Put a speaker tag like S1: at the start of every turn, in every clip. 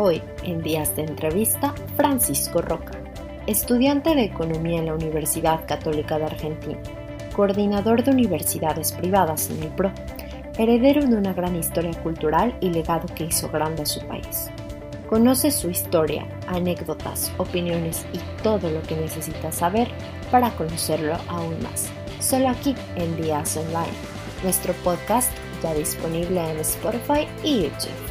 S1: Hoy, en Días de Entrevista, Francisco Roca, estudiante de Economía en la Universidad Católica de Argentina, coordinador de universidades privadas en el PRO, heredero de una gran historia cultural y legado que hizo grande a su país. Conoce su historia, anécdotas, opiniones y todo lo que necesitas saber para conocerlo aún más. Solo aquí en Días Online, nuestro podcast ya disponible en Spotify y YouTube.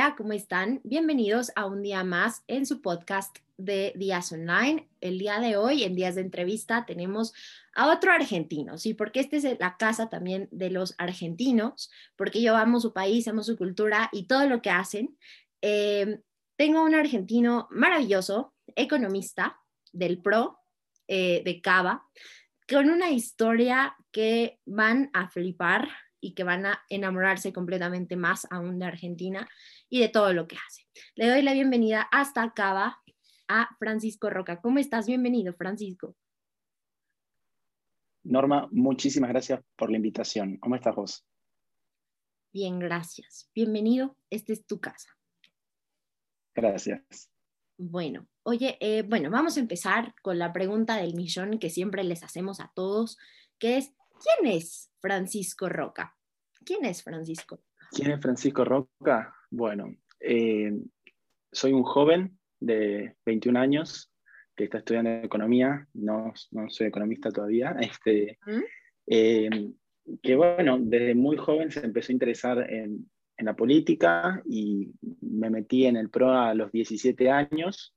S1: Hola, ¿cómo están? Bienvenidos a un día más en su podcast de Días Online. El día de hoy, en Días de Entrevista, tenemos a otro argentino, ¿sí? Porque este es la casa también de los argentinos, porque yo amo su país, amo su cultura y todo lo que hacen. Eh, tengo un argentino maravilloso, economista del PRO, eh, de Cava, con una historia que van a flipar y que van a enamorarse completamente más aún de Argentina y de todo lo que hace. Le doy la bienvenida hasta Cava a Francisco Roca. ¿Cómo estás? Bienvenido, Francisco.
S2: Norma, muchísimas gracias por la invitación. ¿Cómo estás vos?
S1: Bien, gracias. Bienvenido. Esta es tu casa.
S2: Gracias.
S1: Bueno, oye, eh, bueno, vamos a empezar con la pregunta del millón que siempre les hacemos a todos, que es, ¿quién es Francisco Roca? ¿Quién es Francisco?
S2: ¿Quién es Francisco Roca? Bueno, eh, soy un joven de 21 años que está estudiando economía, no, soy economista todavía, este, ¿Mm? eh, que bueno, desde muy joven se empezó a interesar en, la política y me metí en el PRO a los 17 años,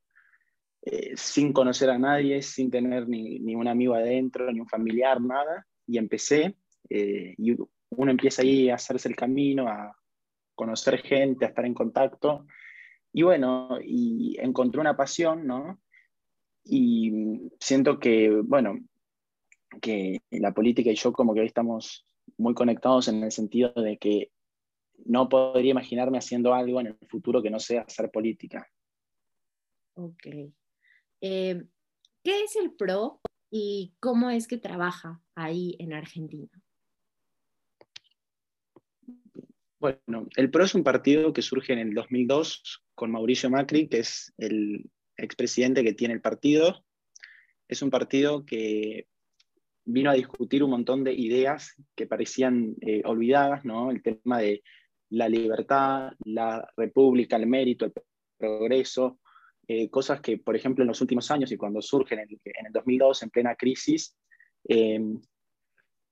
S2: eh, sin conocer a nadie, sin tener ni, ni, un amigo adentro, ni un familiar, nada, y empecé, y uno empieza ahí a hacerse el camino, a, conocer gente, a estar en contacto. Y bueno, y encontré una pasión, ¿no? Y siento que, bueno, que la política y yo como que hoy estamos muy conectados en el sentido de que no podría imaginarme haciendo algo en el futuro que no sea hacer política.
S1: Ok. Eh, ¿Qué es el PRO y cómo es que trabaja ahí en Argentina?
S2: Bueno, el PRO es un partido que surge en el 2002 con Mauricio Macri, que es el expresidente que tiene el partido. Es un partido que vino a discutir un montón de ideas que parecían eh, olvidadas, ¿no? El tema de la libertad, la república, el mérito, el progreso, eh, cosas que, por ejemplo, en los últimos años y cuando surgen en el, 2002, en plena crisis, eh,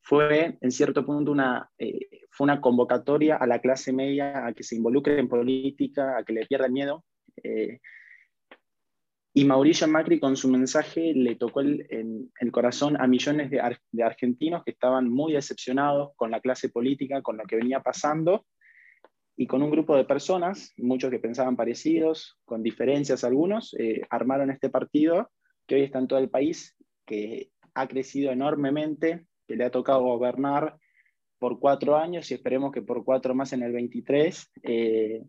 S2: fue en cierto punto una, eh, fue una convocatoria a la clase media a que se involucre en política, a que le pierda el miedo. Eh, y Mauricio Macri con su mensaje le tocó el, el corazón a millones de, argentinos que estaban muy decepcionados con la clase política, con lo que venía pasando, y con un grupo de personas, muchos que pensaban parecidos, con diferencias algunos, eh, armaron este partido que hoy está en todo el país, que ha crecido enormemente, le ha tocado gobernar por cuatro años y esperemos que por cuatro más en el 23. Eh,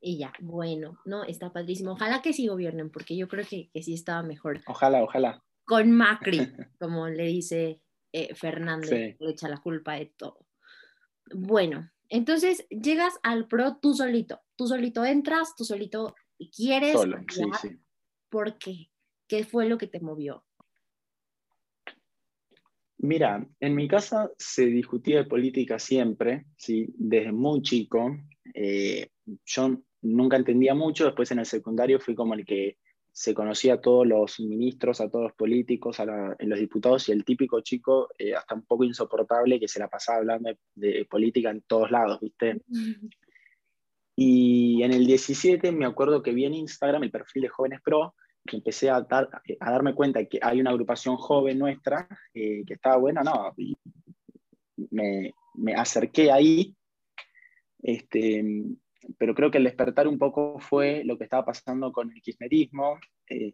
S1: y ya, bueno, no, está padrísimo. Ojalá que sí gobiernen, porque yo creo que, sí estaba mejor.
S2: Ojalá, ojalá.
S1: Con Macri, como le dice eh, Fernández, le echa la culpa de todo. Bueno, entonces llegas al PRO tú solito, tú solito entras, tú solito quieres.
S2: Solo, sí, sí.
S1: ¿Por qué? ¿Qué fue lo que te movió?
S2: Mira, en mi casa se discutía de política siempre, ¿sí? desde muy chico. Eh, yo nunca entendía mucho, después en el secundario fui como el que se conocía a todos los ministros, a todos los políticos, a los diputados y el típico chico, eh, hasta un poco insoportable, que se la pasaba hablando de, política en todos lados, ¿viste? Y en el 17 me acuerdo que vi en Instagram el perfil de Jóvenes Pro empecé a, a darme cuenta que hay una agrupación joven nuestra eh, que estaba buena, no, me, me, acerqué ahí, este, pero creo que el despertar un poco fue lo que estaba pasando con el kirchnerismo. Eh,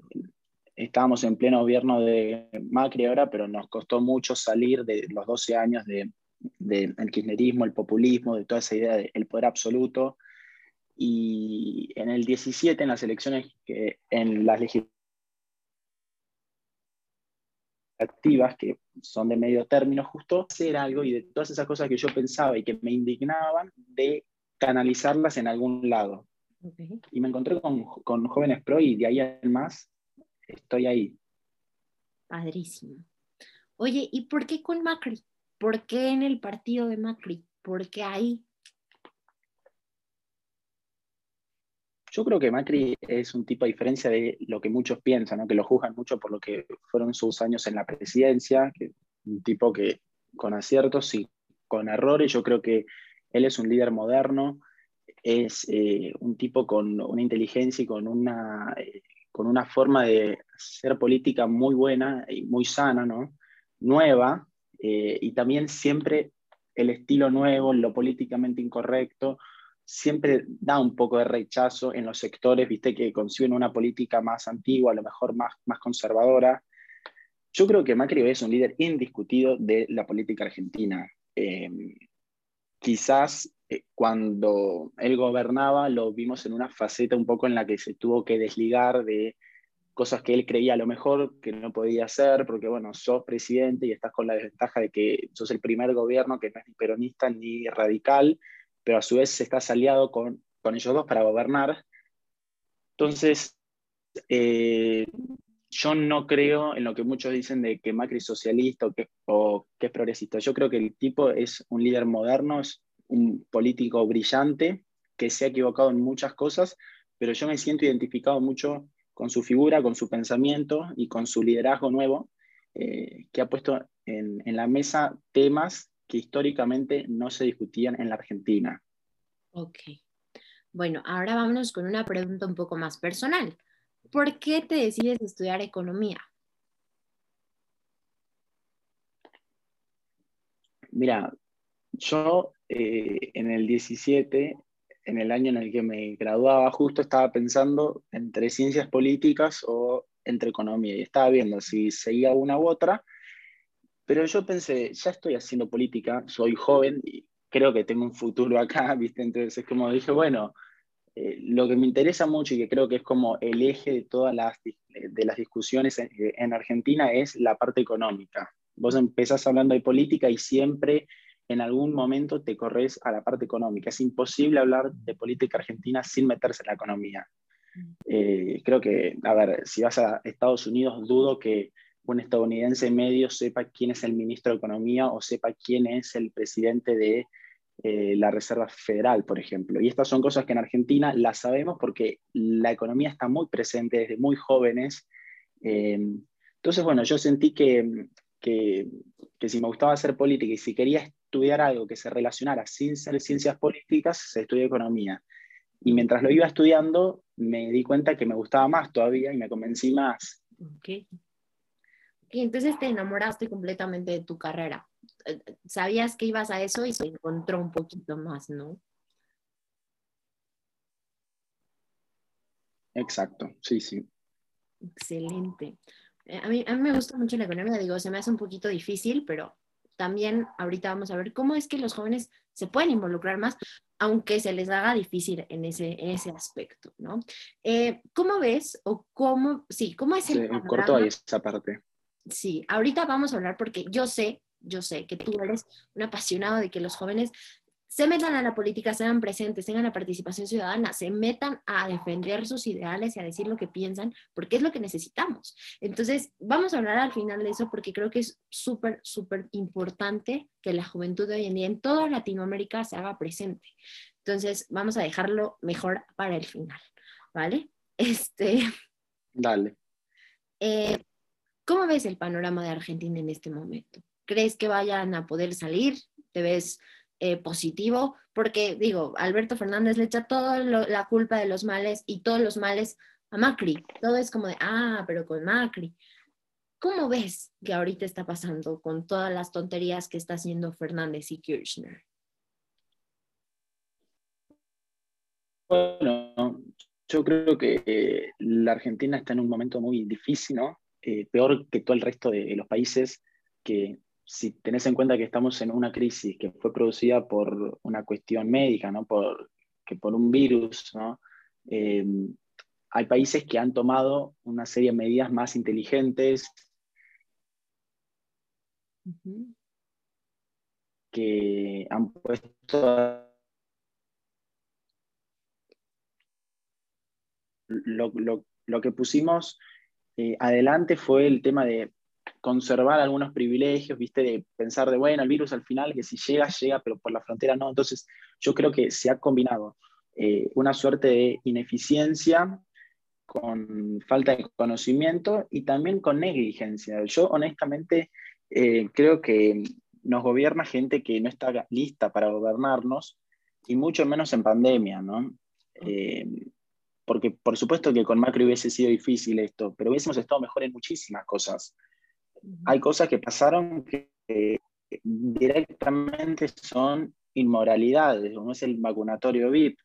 S2: estábamos en pleno gobierno de Macri ahora, pero nos costó mucho salir de los 12 años del de, kirchnerismo, el populismo, de toda esa idea del poder absoluto y en el 17, en las elecciones, que, en las legislativas legislativas que son de medio término, justo hacer algo y de todas esas cosas que yo pensaba y que me indignaban, de canalizarlas en algún lado. Y me encontré con, con, Jóvenes Pro y de ahí en más estoy ahí.
S1: Padrísimo. Oye, ¿y por qué con Macri? ¿Por qué en el partido de Macri? ¿Por qué ahí?
S2: Yo creo que Macri es un tipo a diferencia de lo que muchos piensan, que lo juzgan mucho por lo que fueron sus años en la presidencia, que un tipo que con aciertos y con errores, yo creo que él es un líder moderno, es eh, un tipo con una inteligencia y con una, eh, con una forma de hacer política muy buena y muy sana, ¿no? nueva, eh, y también siempre el estilo nuevo, lo políticamente incorrecto, siempre da un poco de rechazo en los sectores, viste, que conciben una política más antigua, a lo mejor más, más conservadora. Yo creo que Macri es un líder indiscutido de la política argentina. Em, quizás eh, cuando él gobernaba lo vimos en una faceta un poco en la que se tuvo que desligar de cosas que él creía a lo mejor que no podía hacer, porque bueno, sos presidente y estás con la desventaja de que sos el primer gobierno que no es ni peronista ni radical, pero a su vez estás aliado con, con ellos dos para gobernar. Entonces, eh, yo no creo en lo que muchos dicen de que Macri es socialista o que, es progresista. Yo creo que el tipo es un líder moderno, es un político brillante, que se ha equivocado en muchas cosas, pero yo me siento identificado mucho con su figura, con su pensamiento y con su liderazgo nuevo, eh, que ha puesto en, en la mesa temas que históricamente no se discutían en la Argentina.
S1: Ok. Bueno, ahora vámonos con una pregunta un poco más personal. ¿Por qué te decides estudiar economía?
S2: Mira, yo eh, en el 17, en el año en el que me graduaba, justo estaba pensando entre ciencias políticas o entre economía y estaba viendo si seguía una u otra pero yo pensé, ya estoy haciendo política, soy joven y creo que tengo un futuro acá, ¿viste? Entonces es como dije, bueno, eh, lo que me interesa mucho y que creo que es como el eje de todas las, de las discusiones en, en Argentina es la parte económica. Vos empezás hablando de política y siempre en algún momento te corres a la parte económica. Es imposible hablar de política argentina sin meterse en la economía. Mm. Eh, creo que, a ver, si vas a Estados Unidos, dudo que un estadounidense medio sepa quién es el ministro de Economía o sepa quién es el presidente de eh, la Reserva Federal, por ejemplo. Y estas son cosas que en Argentina las sabemos porque la economía está muy presente desde muy jóvenes. Em, entonces, bueno, yo sentí que, que, que, si me gustaba hacer política y si quería estudiar algo que se relacionara sin ser ciencias políticas, se estudia economía. Y mientras lo iba estudiando, me di cuenta que me gustaba más todavía y me convencí más.
S1: Okay. Y entonces te enamoraste completamente de tu carrera. Eh, sabías que ibas a eso y se encontró un poquito más, ¿no?
S2: Exacto, sí, sí.
S1: Excelente. Eh, a mí, a mí me gusta mucho la economía, digo, se me hace un poquito difícil, pero también ahorita vamos a ver cómo es que los jóvenes se pueden involucrar más, aunque se les haga difícil en ese, ese aspecto, ¿no? Eh, ¿Cómo ves o cómo, sí, cómo es el...
S2: Sí, corto ahí esa parte
S1: sí, ahorita vamos a hablar porque yo sé, yo sé que tú eres un apasionado de que los jóvenes se metan a la política, sean presentes, tengan la participación ciudadana, se metan a defender sus ideales y a decir lo que piensan, porque es lo que necesitamos. Entonces, vamos a hablar al final de eso porque creo que es súper, súper importante que la juventud de hoy en día en toda Latinoamérica se haga presente. Entonces, vamos a dejarlo mejor para el final, ¿vale? Este.
S2: Dale.
S1: Eh, ¿Cómo ves el panorama de Argentina en este momento? ¿Crees que vayan a poder salir? ¿Te ves eh, positivo? Porque digo, Alberto Fernández le echa toda la culpa de los males y todos los males a Macri. Todo es como de, ah, pero con Macri. ¿Cómo ves que ahorita está pasando con todas las tonterías que está haciendo Fernández y Kirchner?
S2: Bueno, yo creo que eh, la Argentina está en un momento muy difícil, ¿no? Eh, peor que todo el resto de los países, que si tenés en cuenta que estamos en una crisis que fue producida por una cuestión médica, ¿no? por, que por un virus, ¿no? Eh, hay países que han tomado una serie de medidas más inteligentes que han puesto lo, que pusimos eh, adelante fue el tema de conservar algunos privilegios, viste, de pensar de, bueno, el virus al final, que si llega, llega, pero por la frontera no. Entonces, yo creo que se ha combinado eh, una suerte de ineficiencia con falta de conocimiento y también con negligencia. Yo honestamente eh, creo que nos gobierna gente que no está lista para gobernarnos y mucho menos en pandemia, ¿no? Eh, porque por supuesto que con Macri hubiese sido difícil esto, pero hubiésemos estado mejor en muchísimas cosas. Hay cosas que pasaron que directamente son inmoralidades, como es el vacunatorio VIP,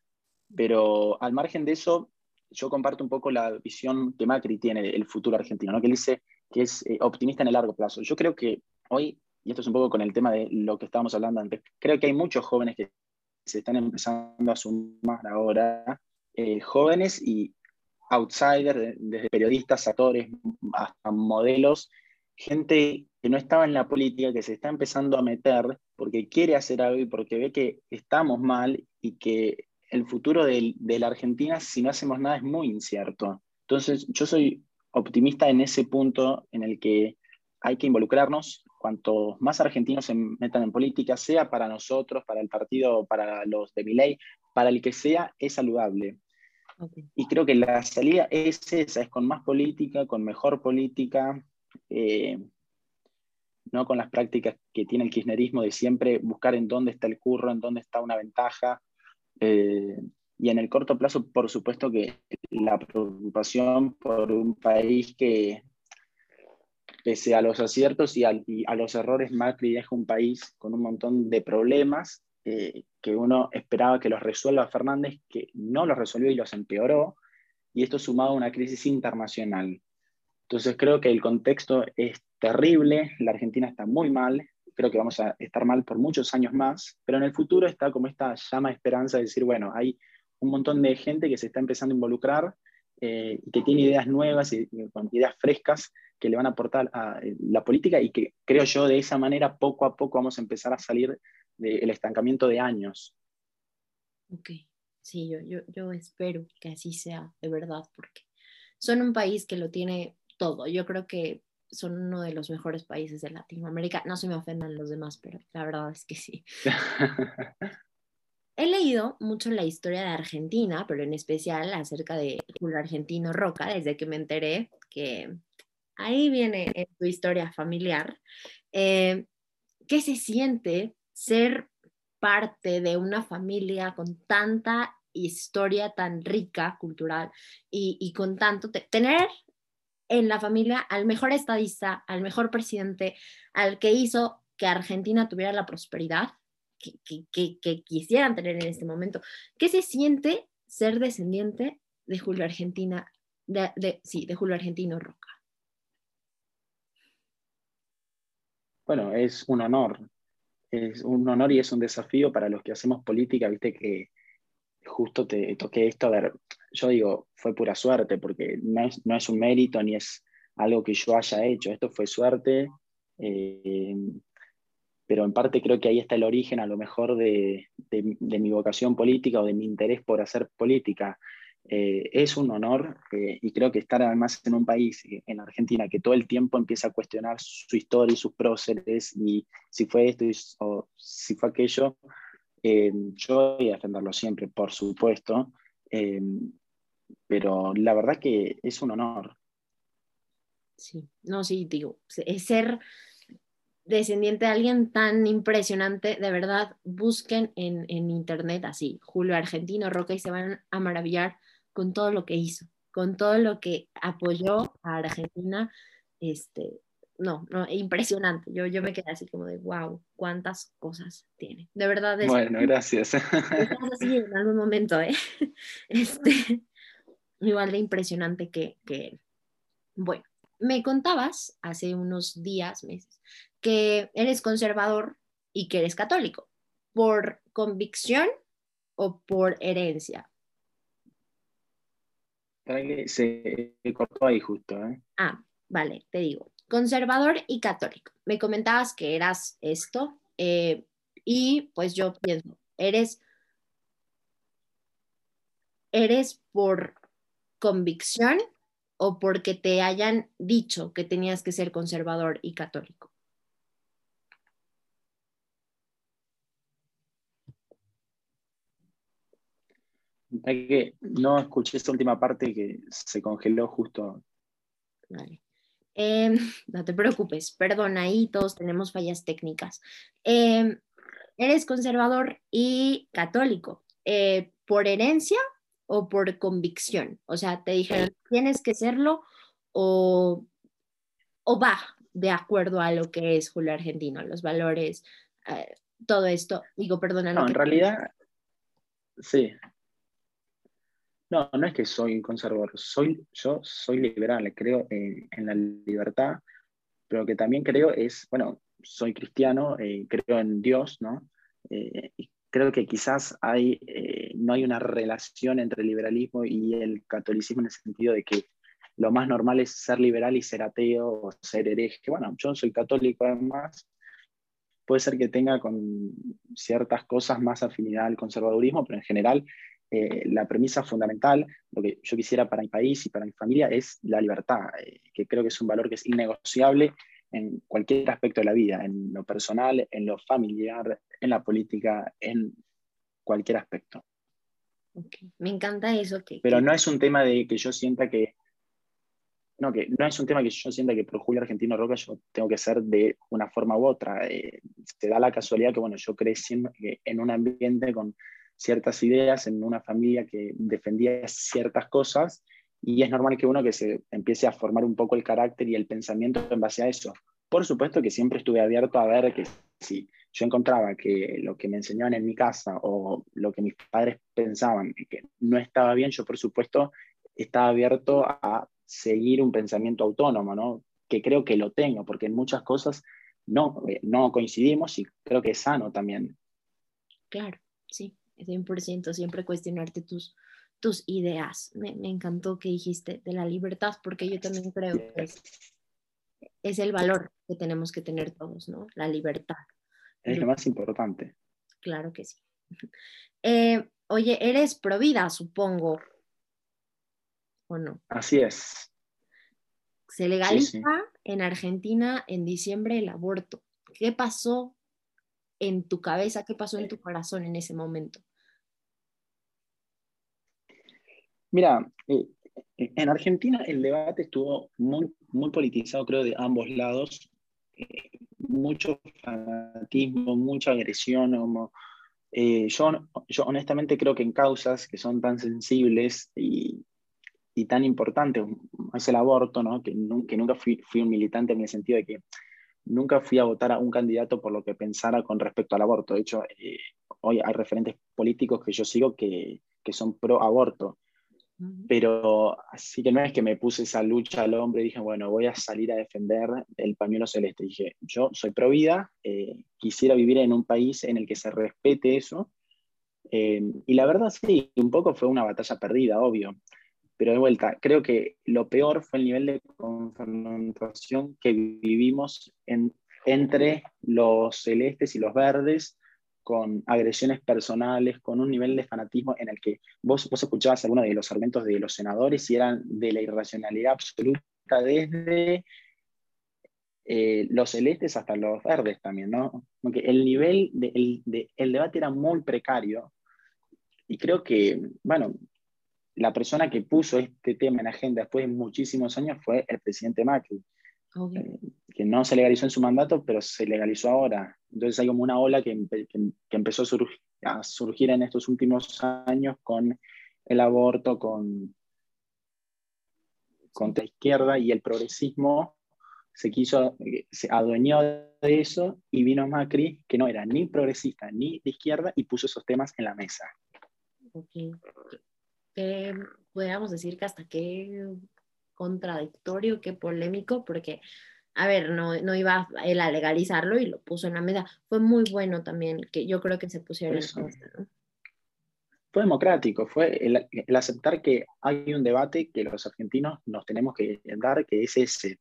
S2: pero al margen de eso, yo comparto un poco la visión que Macri tiene del futuro argentino, ¿no? que él dice que es eh, optimista en el largo plazo. Yo creo que hoy, y esto es un poco con el tema de lo que estábamos hablando antes, creo que hay muchos jóvenes que se están empezando a sumar ahora, eh, jóvenes y outsiders, desde periodistas, actores, hasta modelos, gente que no estaba en la política, que se está empezando a meter porque quiere hacer algo y porque ve que estamos mal y que el futuro de, la Argentina, si no hacemos nada, es muy incierto. Entonces, yo soy optimista en ese punto en el que hay que involucrarnos. Cuanto más argentinos se metan en política, sea para nosotros, para el partido, para los de mi ley, para el que sea, es saludable. Y creo que la salida es esa, es con más política, con mejor política, eh, no con las prácticas que tiene el kirchnerismo de siempre buscar en dónde está el curro, en dónde está una ventaja, eh, y en el corto plazo, por supuesto que la preocupación por un país que, pese a los aciertos y a, los errores, Macri deja un país con un montón de problemas que uno esperaba que los resuelva Fernández, que no los resolvió y los empeoró, y esto sumado a una crisis internacional. Entonces creo que el contexto es terrible, la Argentina está muy mal, creo que vamos a estar mal por muchos años más, pero en el futuro está como esta llama de esperanza de decir, bueno, hay un montón de gente que se está empezando a involucrar eh, que tiene ideas nuevas y, ideas frescas que le van a aportar a eh, la política y que creo yo de esa manera poco a poco vamos a empezar a salir del estancamiento de años.
S1: Ok, sí, yo, yo, yo espero que así sea de verdad, porque son un país que lo tiene todo. Yo creo que son uno de los mejores países de Latinoamérica. No se me ofendan los demás, pero la verdad es que sí. He leído mucho la historia de Argentina, pero en especial acerca de Julio Argentino Roca, desde que me enteré que ahí viene en tu historia familiar. Eh, ¿Qué se siente ser parte de una familia con tanta historia tan rica, cultural, y, y con tanto, tener en la familia al mejor estadista, al mejor presidente, al que hizo que Argentina tuviera la prosperidad que, quisieran tener en este momento. ¿Qué se siente ser descendiente de Julio Argentina, de, sí, de Julio Argentino Roca?
S2: Bueno, es un honor. Es un honor y es un desafío para los que hacemos política, viste que justo te toqué esto, a ver, yo digo, fue pura suerte, porque no es, no es un mérito ni es algo que yo haya hecho, esto fue suerte, eh, pero en parte creo que ahí está el origen a lo mejor de, de, mi vocación política o de mi interés por hacer política. Eh, es un honor eh, y creo que estar además en un país, en Argentina, que todo el tiempo empieza a cuestionar su historia y sus próceres y si fue esto o si fue aquello, yo voy a defenderlo siempre, por supuesto, eh, pero la verdad que es un honor.
S1: Sí, no, sí, digo, es ser descendiente de alguien tan impresionante, de verdad, busquen en, en, internet así, Julio Argentino Roca y se van a maravillar con todo lo que hizo, con todo lo que apoyó a Argentina, este, no, no, impresionante. Yo, yo me quedé así como de, wow, cuántas cosas tiene. De verdad.
S2: Es, bueno, gracias.
S1: Estás así en algún momento, ¿eh? Este, igual de impresionante que, que Bueno, me contabas hace unos días, meses, que eres conservador y que eres católico. ¿Por convicción o por herencia?
S2: Se cortó ahí justo, ¿eh?
S1: Ah, vale, te digo conservador y católico. Me comentabas que eras esto eh, y pues yo pienso, eres, eres por convicción o porque te hayan dicho que tenías que ser conservador y católico.
S2: Que no escuché esta última parte que se congeló justo.
S1: Vale. Em, no te preocupes, perdón, ahí todos tenemos fallas técnicas. Em, eres conservador y católico, eh, ¿por herencia o por convicción? O sea, te dijeron, tienes que serlo o, o va de acuerdo a lo que es Julio Argentino, los valores, eh, todo esto. Digo, perdona.
S2: No, en realidad, sí, no, no es que soy un conservador, soy, yo soy liberal, creo en, la libertad, pero que también creo es, bueno, soy cristiano, eh, creo en Dios, ¿no? Eh, y creo que quizás hay, eh, no hay una relación entre el liberalismo y el catolicismo en el sentido de que lo más normal es ser liberal y ser ateo o ser hereje. Bueno, yo soy católico además, puede ser que tenga con ciertas cosas más afinidad al conservadurismo, pero en general eh, la premisa fundamental, lo que yo quisiera para mi país y para mi familia, es la libertad, eh, que creo que es un valor que es innegociable en cualquier aspecto de la vida, en lo personal, en lo familiar, en la política, en cualquier aspecto.
S1: Me encanta eso.
S2: Pero no es un tema de que yo sienta que... No, que no es un tema que yo sienta que por Julio Argentino Roca yo tengo que ser de una forma u otra. Eh, se da la casualidad que, bueno, yo crecí en un ambiente con ciertas ideas en una familia que defendía ciertas cosas y es normal que uno que se empiece a formar un poco el carácter y el pensamiento en base a eso. Por supuesto que siempre estuve abierto a ver que si yo encontraba que lo que me enseñaban en mi casa o lo que mis padres pensaban que no estaba bien, yo por supuesto estaba abierto a seguir un pensamiento autónomo, ¿no? que creo que lo tengo, porque en muchas cosas no, eh, no coincidimos y creo que es sano también.
S1: Claro, sí. 100% siempre cuestionarte tus, tus ideas. Me, encantó que dijiste de la libertad, porque yo también creo que es, el valor que tenemos que tener todos, ¿no? La libertad.
S2: Es lo más importante.
S1: Claro que sí. Eh, oye, eres provida, supongo, ¿o no?
S2: Así es.
S1: Se legaliza en Argentina en diciembre el aborto. ¿Qué pasó en tu cabeza? ¿Qué pasó en tu corazón en ese momento?
S2: Mira, eh, en Argentina el debate estuvo muy, muy politizado, creo, de ambos lados. Eh, mucho fanatismo, mucha agresión. Eh, yo, yo honestamente creo que en causas que son tan sensibles y, y tan importantes, es el aborto, ¿no? que, que nunca fui, fui, un militante en el sentido de que nunca fui a votar a un candidato por lo que pensara con respecto al aborto. De hecho, hoy hay referentes políticos que yo sigo que, que son pro aborto. Pero así que no es que me puse esa lucha al hombre y dije, bueno, voy a salir a defender el pañuelo celeste. Dije, yo soy pro vida, eh, quisiera vivir en un país en el que se respete eso. Eh, y la verdad sí, un poco fue una batalla perdida, obvio. Pero de vuelta, creo que lo peor fue el nivel de confrontación que vivimos entre los celestes y los verdes, con agresiones personales, con un nivel de fanatismo en el que vos, vos escuchabas algunos de los argumentos de los senadores y eran de la irracionalidad absoluta desde eh, los celestes hasta los verdes también, ¿no? Porque el nivel del de, el debate era muy precario y creo que, bueno, la persona que puso este tema en agenda después de muchísimos años fue el presidente Macri. Eh, que no se legalizó en su mandato, pero se legalizó ahora. Entonces hay como una ola que, empezó a, surgir en estos últimos años con el aborto, con, contra la izquierda y el progresismo se quiso, se adueñó de eso y vino Macri, que no era ni progresista ni de izquierda, y puso esos temas en la mesa.
S1: Okay. Podríamos decir que hasta qué contradictorio, qué polémico, porque a ver, no, no iba él a legalizarlo y lo puso en la mesa. Fue muy bueno también, que yo creo que se pusieron en
S2: ¿no? Fue democrático, fue el, aceptar que hay un debate que los argentinos nos tenemos que dar, que es ese,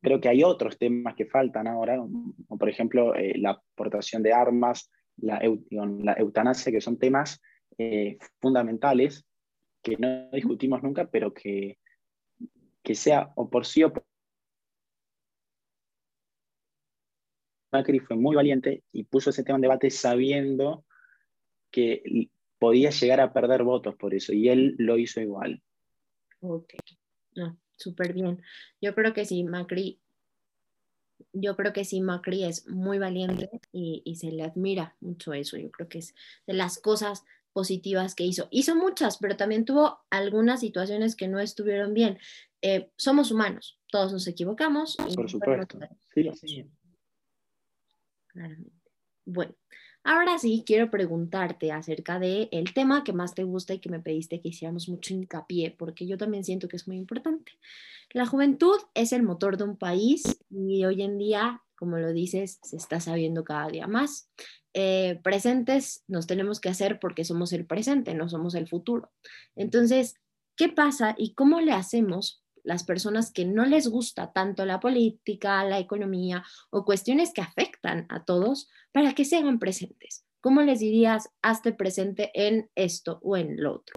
S2: Creo que hay otros temas que faltan ahora, como por ejemplo eh, la aportación de armas, la, la, eutanasia, que son temas eh, fundamentales que no discutimos nunca, pero que, que sea o por sí o por Macri fue muy valiente y puso ese tema en debate sabiendo que podía llegar a perder votos por eso, y él lo hizo igual.
S1: Ok, no, súper bien. Yo creo que sí, Macri, yo creo que sí, Macri es muy valiente y, y, se le admira mucho eso. Yo creo que es de las cosas positivas que hizo. Hizo muchas, pero también tuvo algunas situaciones que no estuvieron bien. Eh, somos humanos, todos nos equivocamos.
S2: Por supuesto. Sí, sí.
S1: Bueno, Ahora sí, quiero preguntarte acerca del el tema que más te gusta y que me pediste que hiciéramos mucho hincapié, porque yo también siento que es muy importante. La juventud es el motor de un país y hoy en día, como lo dices, se está sabiendo cada día más. Eh, presentes nos tenemos que hacer porque somos el presente, no somos el futuro. Entonces, ¿qué pasa y cómo le hacemos las personas que no les gusta tanto la política, la economía o cuestiones que afectan a todos para que se presentes? ¿Cómo les dirías, hazte presente en esto o en lo otro?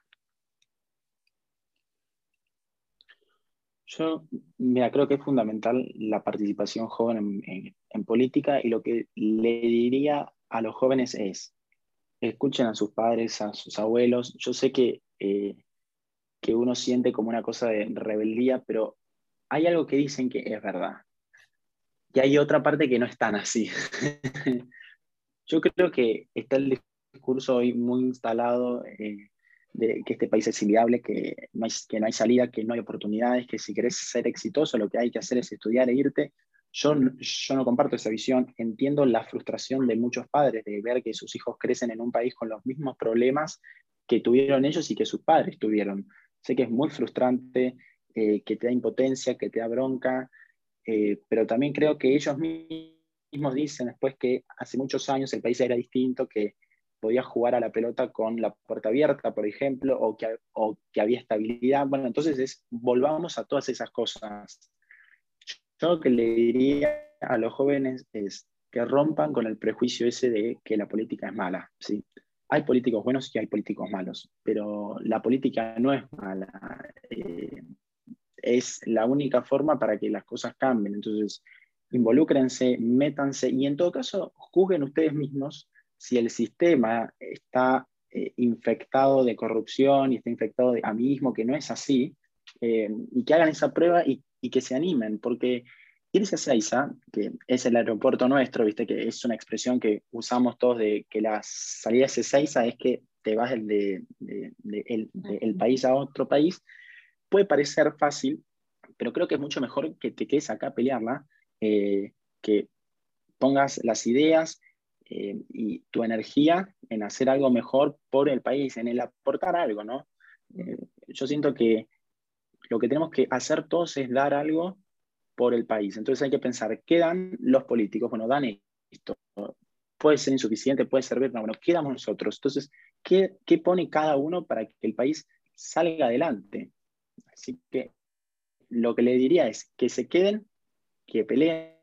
S2: Yo, mira, creo que es fundamental la participación joven en, política y lo que le diría a los jóvenes es, escuchen a sus padres, a sus abuelos. Yo sé que eh, que uno siente como una cosa de rebeldía, pero hay algo que dicen que es verdad. Y hay otra parte que no es tan así. Yo creo que está el discurso hoy muy instalado eh, de que este país es inviable, que no, hay, que no hay salida, que no hay oportunidades, que si querés ser exitoso lo que hay que hacer es estudiar e irte. Yo, yo no comparto esa visión. Entiendo la frustración de muchos padres de ver que sus hijos crecen en un país con los mismos problemas que tuvieron ellos y que sus padres tuvieron. Sé que es muy frustrante, eh, que te da impotencia, que te da bronca, eh, pero también creo que ellos mismos dicen después que hace muchos años el país era distinto, que podías jugar a la pelota con la puerta abierta, por ejemplo, o que, o que había estabilidad. Bueno, entonces es, volvamos a todas esas cosas. Yo lo que le diría a los jóvenes es que rompan con el prejuicio ese de que la política es mala. ¿sí? hay políticos buenos y hay políticos malos, pero la política no es mala. Eh, es la única forma para que las cosas cambien. Entonces, involúcrense, métanse y en todo caso, juzguen ustedes mismos si el sistema está eh, infectado de corrupción y está infectado de amiguismo, que no es así, eh, y que hagan esa prueba y, y que se animen, porque irse a Seiza, que es el aeropuerto nuestro, viste que es una expresión que usamos todos de que la salida de Seiza es que te vas de, el, país a otro país, puede parecer fácil, pero creo que es mucho mejor que te quedes acá a pelearla, eh, que pongas las ideas eh, y tu energía en hacer algo mejor por el país, en el aportar algo, ¿no? Eh, yo siento que lo que tenemos que hacer todos es dar algo por el país. Entonces hay que pensar, ¿qué dan los políticos? Bueno, dan esto. Puede ser insuficiente, puede servir, no, bueno, ¿qué damos nosotros? Entonces, ¿qué, ¿qué pone cada uno para que el país salga adelante? Así que lo que le diría es que se queden, que peleen,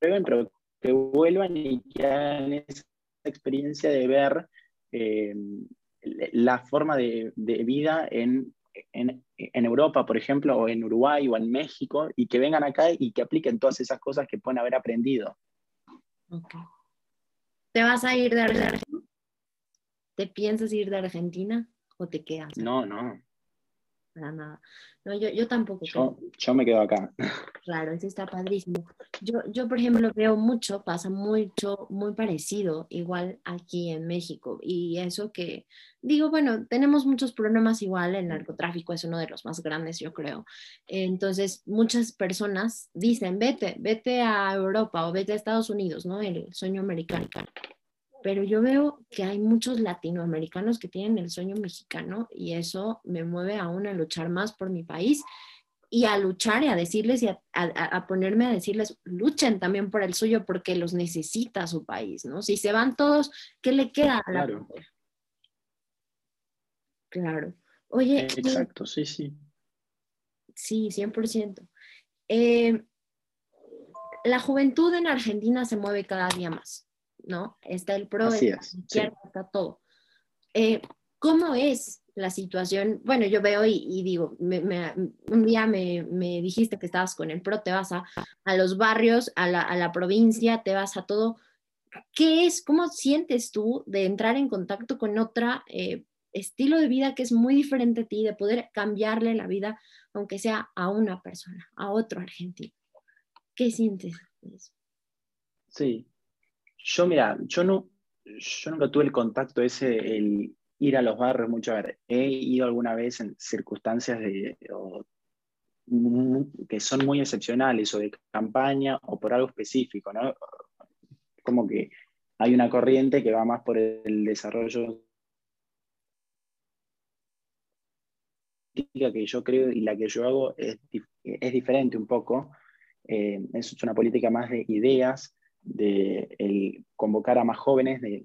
S2: pero que vuelvan y que hagan esa experiencia de ver eh, la forma de, de vida en en, Europa, por ejemplo, o en Uruguay o en México, y que vengan acá y que apliquen todas esas cosas que pueden haber aprendido.
S1: ¿Te vas a ir de Argentina? ¿Te piensas ir de Argentina o te quedas?
S2: No, no
S1: para nada. No, yo, yo tampoco.
S2: Yo, yo, me quedo acá.
S1: Claro, eso está padrísimo. Yo, yo, por ejemplo, veo mucho, pasa mucho, muy parecido, igual aquí en México. Y eso que, digo, bueno, tenemos muchos problemas igual, el narcotráfico es uno de los más grandes, yo creo. Entonces, muchas personas dicen, vete, vete a Europa o vete a Estados Unidos, ¿no? El sueño americano pero yo veo que hay muchos latinoamericanos que tienen el sueño mexicano y eso me mueve aún a luchar más por mi país y a luchar y a decirles y a, ponerme a decirles, luchen también por el suyo porque los necesita su país, ¿no? Si se van todos, ¿qué le queda a la Claro. Claro. Oye.
S2: Exacto, sí, sí.
S1: Sí, 100%. eh, la juventud en Argentina se mueve cada día más, ¿no? Está el pro,
S2: está
S1: está todo. Eh, ¿Cómo es la situación? Bueno, yo veo y, digo, un día me, dijiste que estabas con el pro, te vas a, los barrios, a la, provincia, te vas a todo. ¿Qué es? ¿Cómo sientes tú de entrar en contacto con otra eh, estilo de vida que es muy diferente a ti, de poder cambiarle la vida, aunque sea a una persona, a otro argentino? ¿Qué sientes?
S2: Sí, yo mira, yo no, yo nunca tuve el contacto ese, el ir a los barrios mucho. A ver, he ido alguna vez en circunstancias de, que son muy excepcionales o de campaña o por algo específico, ¿no? Como que hay una corriente que va más por el desarrollo que yo creo y la que yo hago es, es diferente un poco eh, es una política más de ideas, de el convocar a más jóvenes, de,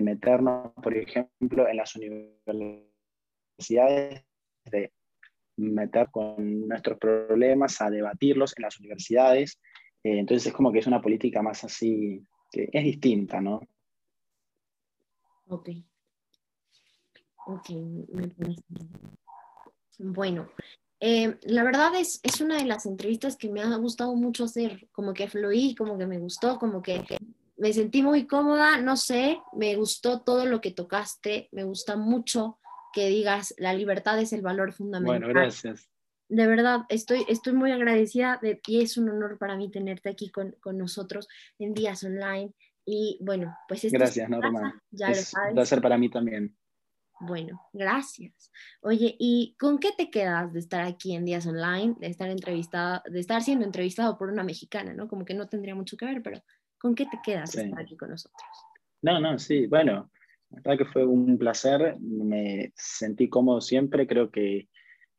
S2: meternos, por ejemplo, en las universidades, de meter con nuestros problemas, a debatirlos en las universidades. Eh, entonces es como que es una política más así, que es distinta, ¿no?
S1: Ok. Ok, Bueno, eh, la verdad es, es una de las entrevistas que me ha gustado mucho hacer, como que fluí, como que me gustó, como que me sentí muy cómoda, no sé, me gustó todo lo que tocaste, me gusta mucho que digas la libertad es el valor fundamental.
S2: Bueno, gracias.
S1: De verdad, estoy, estoy muy agradecida de, y es un honor para mí tenerte aquí con, con nosotros en Días Online. Y bueno, pues
S2: Gracias, Norma. Ya es un placer para mí también.
S1: Bueno, gracias. Oye, ¿y con qué te quedas de estar aquí en Días Online, de estar entrevistado, de estar siendo entrevistado por una mexicana, ¿no? Como que no tendría mucho que ver, pero ¿con qué te quedas de estar aquí con nosotros?
S2: No, no, sí, bueno, la verdad que fue un placer, me sentí cómodo siempre, creo que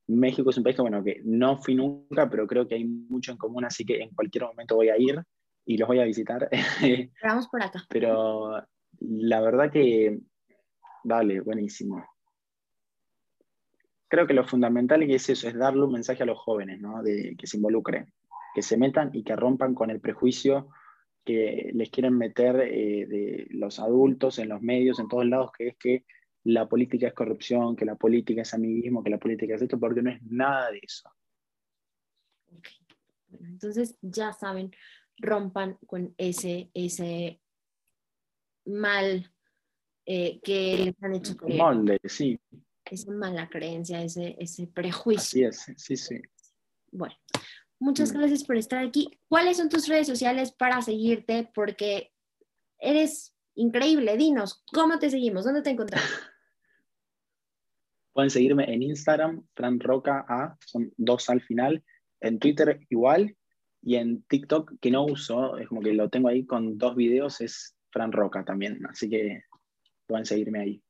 S2: México es un país que, bueno, que no fui nunca, pero creo que hay mucho en común, así que en cualquier momento voy a ir y los voy a visitar.
S1: Vamos por acá.
S2: Pero la verdad que Dale, buenísimo. Creo que lo fundamental es eso, es darle un mensaje a los jóvenes, ¿no? De, que se involucren, que se metan y que rompan con el prejuicio que les quieren meter eh, de los adultos en los medios, en todos lados, que es que la política es corrupción, que la política es amiguismo, que la política es esto, porque no es nada de eso.
S1: entonces ya saben, rompan con ese, ese mal eh, que les han hecho
S2: creer. Molde, sí.
S1: Esa mala creencia, ese, ese prejuicio.
S2: Así es, sí, sí.
S1: Bueno, muchas mm. gracias por estar aquí. ¿Cuáles son tus redes sociales para seguirte? Porque eres increíble. Dinos, ¿cómo te seguimos? ¿Dónde te encontramos?
S2: Pueden seguirme en Instagram, Fran Roca A, son dos al final. En Twitter igual. Y en TikTok, que no uso, es como que lo tengo ahí con dos videos, es Fran Roca también. Así que pueden seguirme ahí.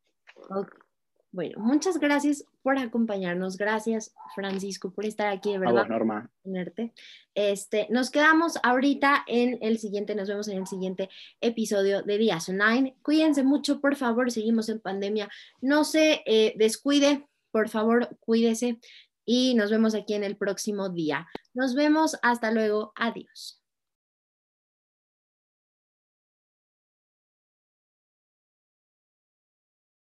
S1: Bueno, muchas gracias por acompañarnos. Gracias, Francisco, por estar aquí, de verdad.
S2: Norma.
S1: Tenerte. Este, nos quedamos ahorita en el siguiente, nos vemos en el siguiente episodio de Días Online. Cuídense mucho, por favor, seguimos en pandemia. No se eh, descuide, por favor, cuídese y nos vemos aquí en el próximo día. Nos vemos, hasta luego, adiós.